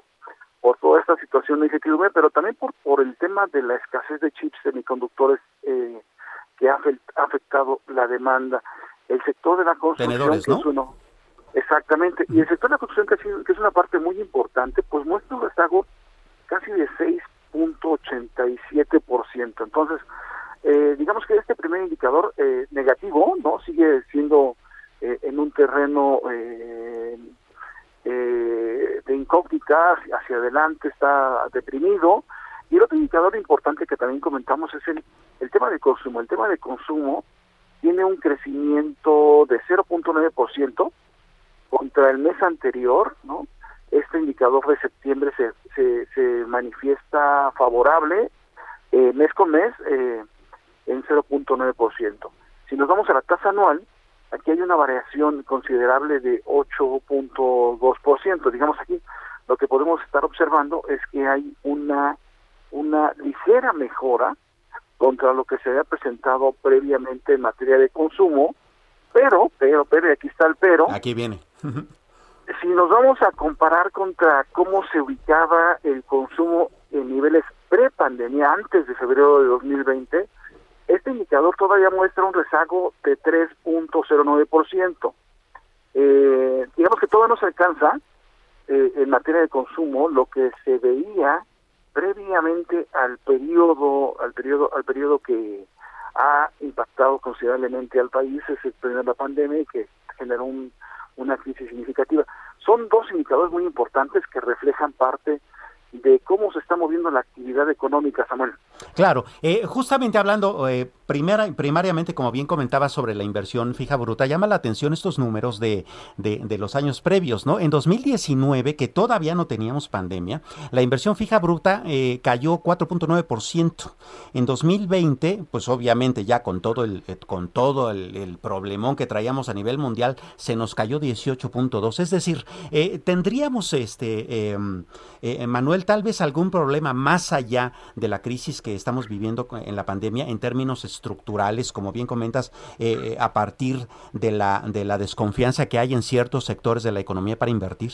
por toda esta situación de incertidumbre, pero también por, por el tema de la escasez de chips semiconductores eh, que ha, afectado la demanda. El sector de la construcción, que es uno, Exactamente. Y el sector de la construcción, que, es una parte muy importante, pues muestra un rezago casi de 6.87%. Entonces, eh, digamos que este primer indicador eh, negativo, ¿no? Sigue siendo eh, en un terreno eh, eh, de incógnita, hacia adelante está deprimido. Y el otro indicador importante que también comentamos es el, el tema de consumo. El tema de consumo tiene un crecimiento de 0.9%, contra el mes anterior, ¿no? Este indicador de septiembre se, se, manifiesta favorable eh, mes con mes eh, en 0.9%. Si nos vamos a la tasa anual, aquí hay una variación considerable de 8.2%. Digamos aquí, lo que podemos estar observando es que hay una, una ligera mejora contra lo que se había presentado previamente en materia de consumo, pero, pero, pero, y aquí está el pero. Aquí viene. Si nos vamos a comparar contra cómo se ubicaba el consumo en niveles pre-pandemia, antes de febrero de 2020, este indicador todavía muestra un rezago de 3.09%. Eh, digamos que todavía no se alcanza eh, en materia de consumo lo que se veía previamente al periodo al periodo al periodo que ha impactado considerablemente al país es el de la pandemia y que generó una crisis significativa. Son dos indicadores muy importantes que reflejan parte de cómo se está moviendo la actividad económica, Samuel. Claro, eh, justamente hablando eh, primera, primariamente, como bien comentaba sobre la inversión fija bruta, llama la atención estos números de, de, los años previos, ¿no? En 2019, que todavía no teníamos pandemia, la inversión fija bruta eh, cayó 4.9%. En 2020, pues obviamente ya con todo el, con todo el, el, problemón que traíamos a nivel mundial, se nos cayó 18.2. Es decir, tendríamos, este, em, Tal vez algún problema más allá de la crisis que estamos viviendo en la pandemia en términos estructurales, como bien comentas, eh, a partir de la, de la desconfianza que hay en ciertos sectores de la economía para invertir?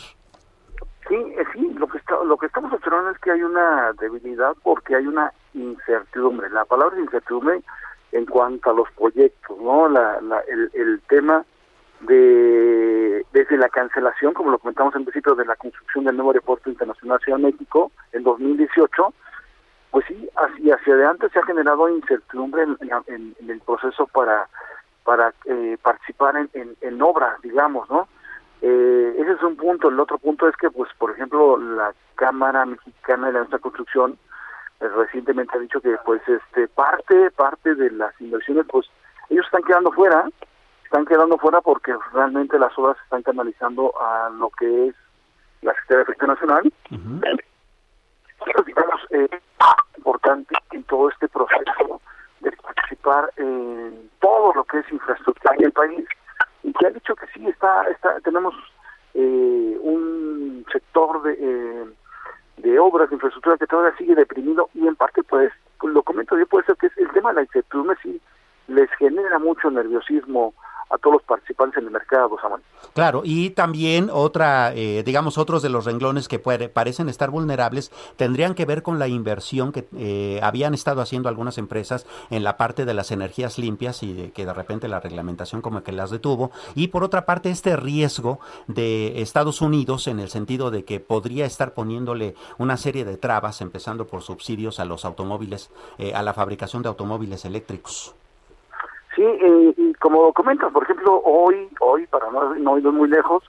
Sí, eh, sí, lo que, está, lo que estamos observando es que hay una debilidad porque hay una incertidumbre. La palabra incertidumbre en cuanto a los proyectos, ¿no? La, el tema de desde la cancelación, como lo comentamos en principio, de la construcción del nuevo aeropuerto internacional Ciudad México en 2018, pues sí, hacia, hacia adelante se ha generado incertidumbre en, el proceso para para eh, participar en, en, obras, digamos, ¿no? Eh, ese es un punto. El otro punto es que, pues, por ejemplo, la Cámara Mexicana de la Nuestra Construcción eh, recientemente ha dicho que, pues, este parte parte de las inversiones, pues, ellos están quedando fuera, están quedando fuera porque realmente las obras se están canalizando a lo que es la Secretaría de Efecto Nacional. Digamos, eh, importante en todo este proceso de participar en todo lo que es infraestructura en el país. Y que ha dicho que sí está, está tenemos eh, un sector de, eh, de obras de infraestructura que todavía sigue deprimido y en parte pues lo comento yo puede ser que es el tema de la incertidumbre sí les genera mucho nerviosismo a todos los participantes en el mercado, Samuel. Claro, y también otra, eh, digamos, otros de los renglones que puede, parecen estar vulnerables tendrían que ver con la inversión que eh, habían estado haciendo algunas empresas en la parte de las energías limpias y de, que de repente la reglamentación como que las detuvo. Y por otra parte, este riesgo de Estados Unidos en el sentido de que podría estar poniéndole una serie de trabas, empezando por subsidios a los automóviles, eh, a la fabricación de automóviles eléctricos. Sí, eh, y como comentas, por ejemplo, hoy, hoy para no, no ir muy lejos,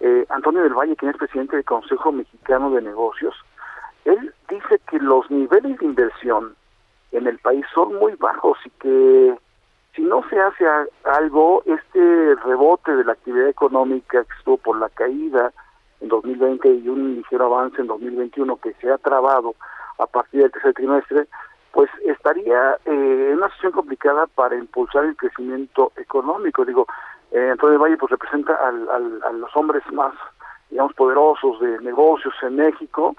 eh, Antonio del Valle, quien es presidente del Consejo Mexicano de Negocios, él dice que los niveles de inversión en el país son muy bajos y que si no se hace algo, este rebote de la actividad económica que estuvo por la caída en 2020 y un ligero avance en 2021 que se ha trabado a partir del tercer trimestre, pues estaría eh, en una situación complicada para impulsar el crecimiento económico. Digo, eh, Antonio Valle pues representa al, a los hombres más, digamos, poderosos de negocios en México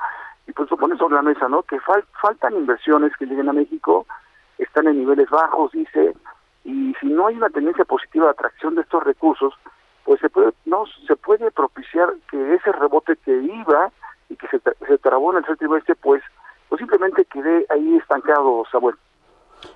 y pues lo pone sobre la mesa, ¿no? Que faltan inversiones que lleguen a México, están en niveles bajos, dice, y si no hay una tendencia positiva de atracción de estos recursos, pues se puede, no, se puede propiciar que ese rebote que iba y que se, se trabó en el séptimo este, pues pues simplemente quedé ahí estancado, Samuel.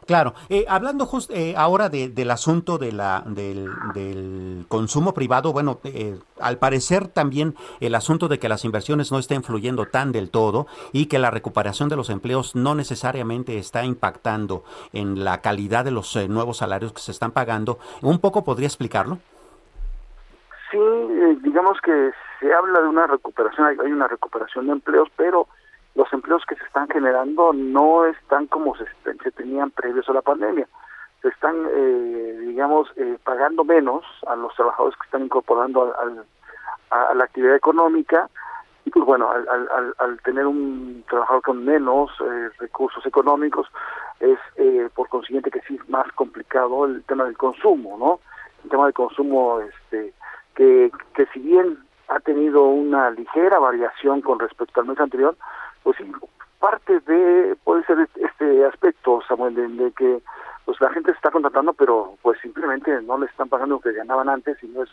Claro, eh, hablando just, eh, ahora del asunto de la, del, consumo privado, bueno, eh, al parecer también el asunto de que las inversiones no estén fluyendo tan del todo y que la recuperación de los empleos no necesariamente está impactando en la calidad de los nuevos salarios que se están pagando, ¿un poco podría explicarlo? Sí, digamos que se habla de una recuperación, hay una recuperación de empleos, pero los empleos que se están generando no están como se, tenían previos a la pandemia. Se están, eh, digamos, eh, pagando menos a los trabajadores que están incorporando al, a, la actividad económica y pues bueno, al, al, tener un trabajador con menos eh, recursos económicos es por consiguiente que sí es más complicado el tema del consumo, ¿no? El tema del consumo, este, que, que si bien ha tenido una ligera variación con respecto al mes anterior, pues sí, parte de, puede ser este aspecto, Samuel, de, que pues la gente se está contratando, pero pues simplemente no le están pagando lo que ganaban antes y no es,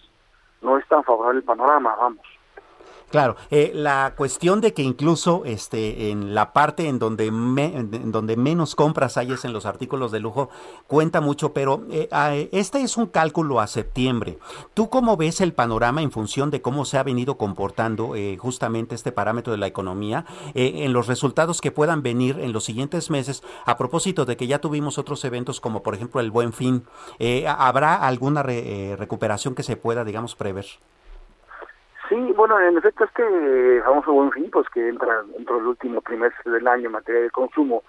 no es tan favorable el panorama, vamos. Claro, eh, la cuestión de que incluso este, en la parte en donde, en donde menos compras hay es en los artículos de lujo, cuenta mucho, pero eh, este es un cálculo a septiembre. ¿Tú cómo ves el panorama en función de cómo se ha venido comportando eh, justamente este parámetro de la economía en los resultados que puedan venir en los siguientes meses? A propósito de que ya tuvimos otros eventos como por ejemplo el Buen Fin, ¿habrá alguna recuperación que se pueda, digamos, prever? Sí, bueno, en efecto este famoso buen fin, pues que entra dentro del último trimestre del año en materia de consumo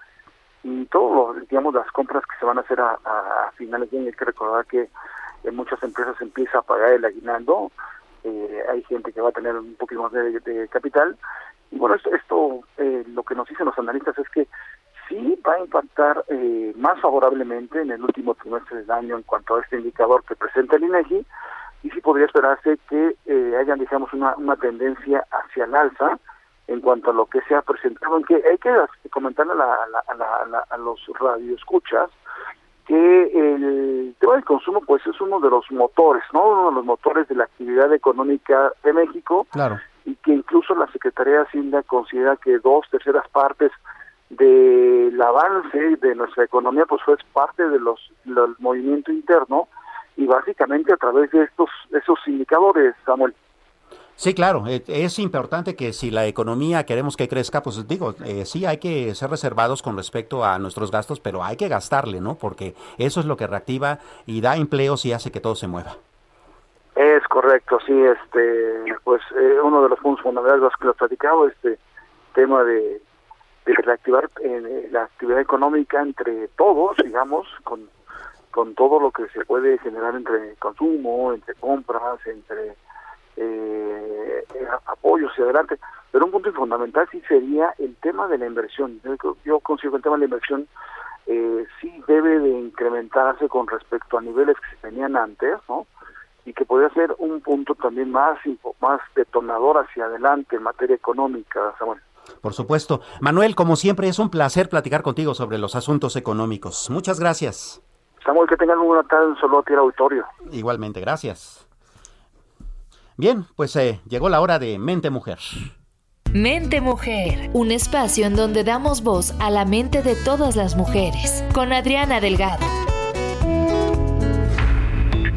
y todo, digamos, las compras que se van a hacer a, finales de año, hay que recordar que en muchas empresas empieza a pagar el aguinaldo, eh, hay gente que va a tener un poquito más de, capital, y bueno, esto, esto eh, lo que nos dicen los analistas es que sí va a impactar eh, más favorablemente en el último trimestre del año en cuanto a este indicador que presenta el INEGI, y sí podría esperarse que eh, hayan, digamos, una, una tendencia hacia el alza en cuanto a lo que se ha presentado, aunque hay que comentarle a, la, a, los radioescuchas que el tema del consumo pues es uno de los motores, ¿no? Uno de los motores de la actividad económica de México. Claro. Y que incluso la Secretaría de Hacienda considera que dos terceras partes del avance de nuestra economía pues fue parte de los del movimiento interno y básicamente a través de estos esos indicadores, Samuel. Sí, claro, eh, es importante que si la economía queremos que crezca, pues digo, eh, sí hay que ser reservados con respecto a nuestros gastos, pero hay que gastarle, ¿no? Porque eso es lo que reactiva y da empleos y hace que todo se mueva. Es correcto, sí, este, pues eh, uno de los puntos fundamentales los que lo he platicado, este tema de, de reactivar la actividad económica entre todos, digamos, con, con todo lo que se puede generar entre consumo, entre compras, entre eh, apoyo hacia adelante. Pero un punto fundamental sí sería el tema de la inversión. Yo, considero que el tema de la inversión eh, sí debe de incrementarse con respecto a niveles que se tenían antes, ¿no? Y que podría ser un punto también más, más detonador hacia adelante en materia económica, Samuel. Por supuesto. Manuel, como siempre, es un placer platicar contigo sobre los asuntos económicos. Muchas gracias. Samuel, que tengan una tarde en solo tierra auditorio. Igualmente, gracias. Bien, pues eh, llegó la hora de Mente Mujer. Mente Mujer, un espacio en donde damos voz a la mente de todas las mujeres, con Adriana Delgado.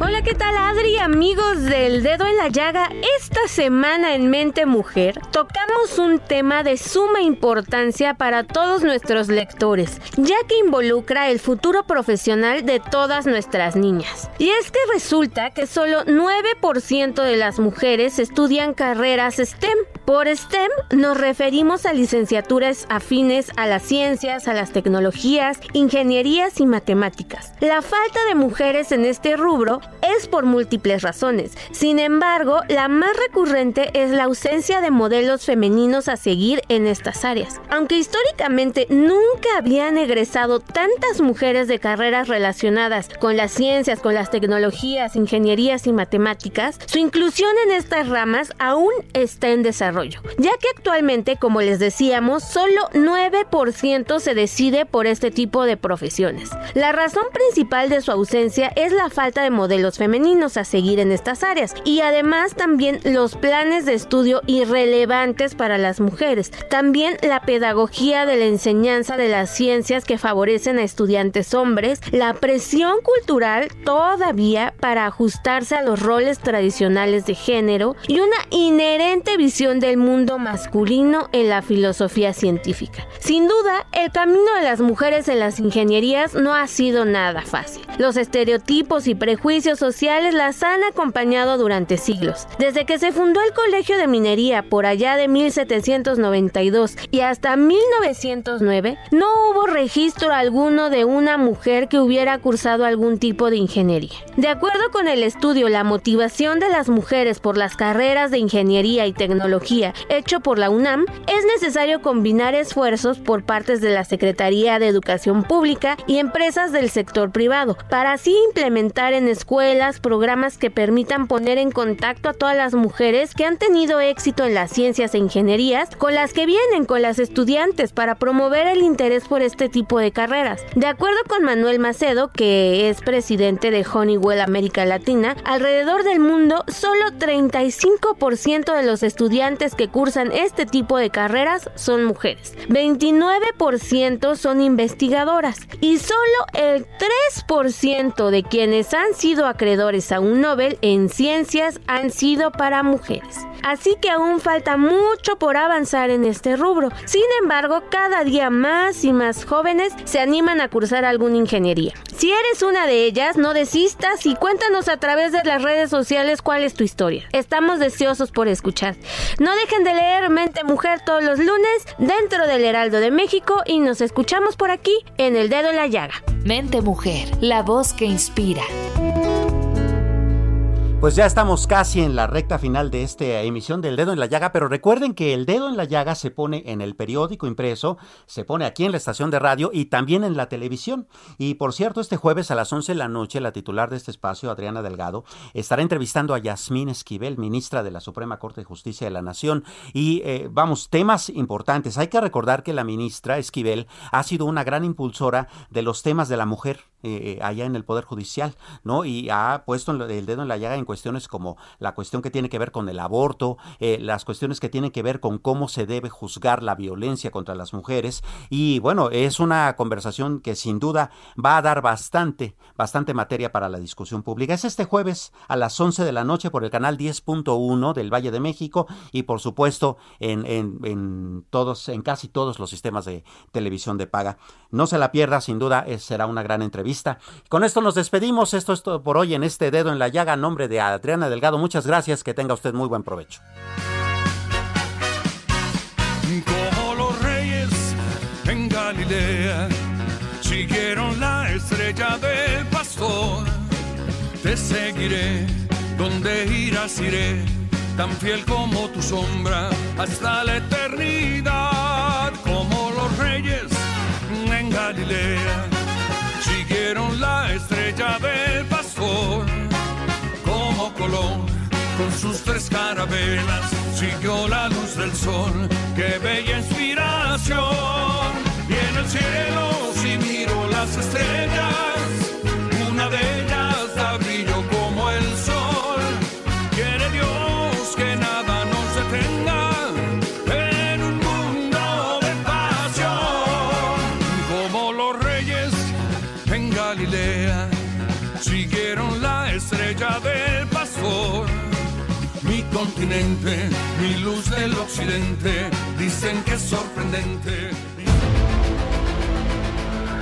Hola, ¿qué tal Adri? Amigos del dedo en la llaga, esta semana en Mente Mujer tocamos un tema de suma importancia para todos nuestros lectores, ya que involucra el futuro profesional de todas nuestras niñas. Y es que resulta que solo 9% de las mujeres estudian carreras STEM. Por STEM nos referimos a licenciaturas afines a las ciencias, a las tecnologías, ingenierías y matemáticas. La falta de mujeres en este rubro es por múltiples razones. Sin embargo, la más recurrente es la ausencia de modelos femeninos a seguir en estas áreas. Aunque históricamente nunca habían egresado tantas mujeres de carreras relacionadas con las ciencias, con las tecnologías, ingenierías y matemáticas, su inclusión en estas ramas aún está en desarrollo, ya que actualmente, como les decíamos, solo 9% se decide por este tipo de profesiones. La razón principal de su ausencia es la falta de modelos femeninos a seguir en estas áreas y además también los planes de estudio irrelevantes para las mujeres. También la pedagogía de la enseñanza de las ciencias que favorecen a estudiantes hombres, la presión cultural todavía para ajustarse a los roles tradicionales de género y una inherente visión del mundo masculino en la filosofía científica. Sin duda, el camino de las mujeres en las ingenierías no ha sido nada fácil. Los estereotipos y prejuicios sociales las han acompañado durante siglos. Desde que se fundó el Colegio de Minería por allá de 1792 y hasta 1909, no hubo registro alguno de una mujer que hubiera cursado algún tipo de ingeniería. De acuerdo con el estudio La motivación de las mujeres por las carreras de ingeniería y tecnología hecho por la UNAM, es necesario combinar esfuerzos por partes de la Secretaría de Educación Pública y empresas del sector privado para así implementar en escuelas programas que permitan poner en contacto a todas las mujeres que han tenido éxito en las ciencias e ingenierías con las que vienen con las estudiantes para promover el interés por este tipo de carreras. De acuerdo con Manuel Macedo, que es presidente de Honeywell América Latina, alrededor del mundo solo 35% de los estudiantes que cursan este tipo de carreras son mujeres, 29% son investigadoras y solo el 3% de quienes han sido acreedores a un Nobel en ciencias han sido para mujeres. así que aún falta mucho por avanzar en este rubro. Sin embargo, cada día más y más jóvenes se animan a cursar alguna ingeniería. Si eres una de ellas, no desistas y cuéntanos a través de las redes sociales cuál es tu historia. Estamos deseosos por escuchar. No dejen de leer Mente Mujer todos los lunes dentro del Heraldo de México y nos escuchamos por aquí en El Dedo en la Llaga. Mente Mujer, la voz que inspira. Pues ya estamos casi en la recta final de esta emisión del Dedo en la Llaga, pero recuerden que el Dedo en la Llaga se pone en el periódico impreso, se pone aquí en la estación de radio y también en la televisión. Y por cierto, este jueves a las 11 de la noche, la titular de este espacio, Adriana Delgado, estará entrevistando a Yasmín Esquivel, ministra de la Suprema Corte de Justicia de la Nación. Y eh, vamos, temas importantes. Hay que recordar que la ministra Esquivel ha sido una gran impulsora de los temas de la mujer eh, allá en el Poder Judicial, ¿no? Y ha puesto el dedo en la llaga en cuestiones como la cuestión que tiene que ver con el aborto, eh, las cuestiones que tienen que ver con cómo se debe juzgar la violencia contra las mujeres. Y bueno, es una conversación que sin duda va a dar bastante, bastante materia para la discusión pública. Es este jueves a las 11 de la noche por el canal 10.1 del Valle de México y por supuesto en, en, en todos, en casi todos los sistemas de televisión de paga. No se la pierda, sin duda será una gran entrevista con esto nos despedimos. Esto es todo por hoy en este dedo en la llaga. nombre de Adriana Delgado. Muchas gracias. Que tenga usted muy buen provecho. Como los reyes en Galilea siguieron la estrella del pastor. Te seguiré, donde irás iré, tan fiel como tu sombra hasta la eternidad. Como los reyes en Galilea carabelas, siguió la luz del sol. Qué bella inspiración. Y en el cielo, si miro las estrellas, continente, mi luz del occidente, dicen que es sorprendente.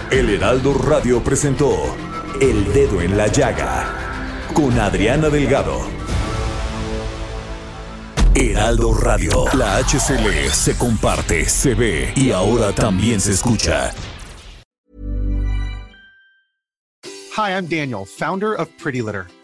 El Heraldo Radio presentó El Dedo en la Llaga con Adriana Delgado. Heraldo Radio, la HCL se comparte, se ve y ahora también se escucha. Hi, I'm Daniel, founder of Pretty Litter.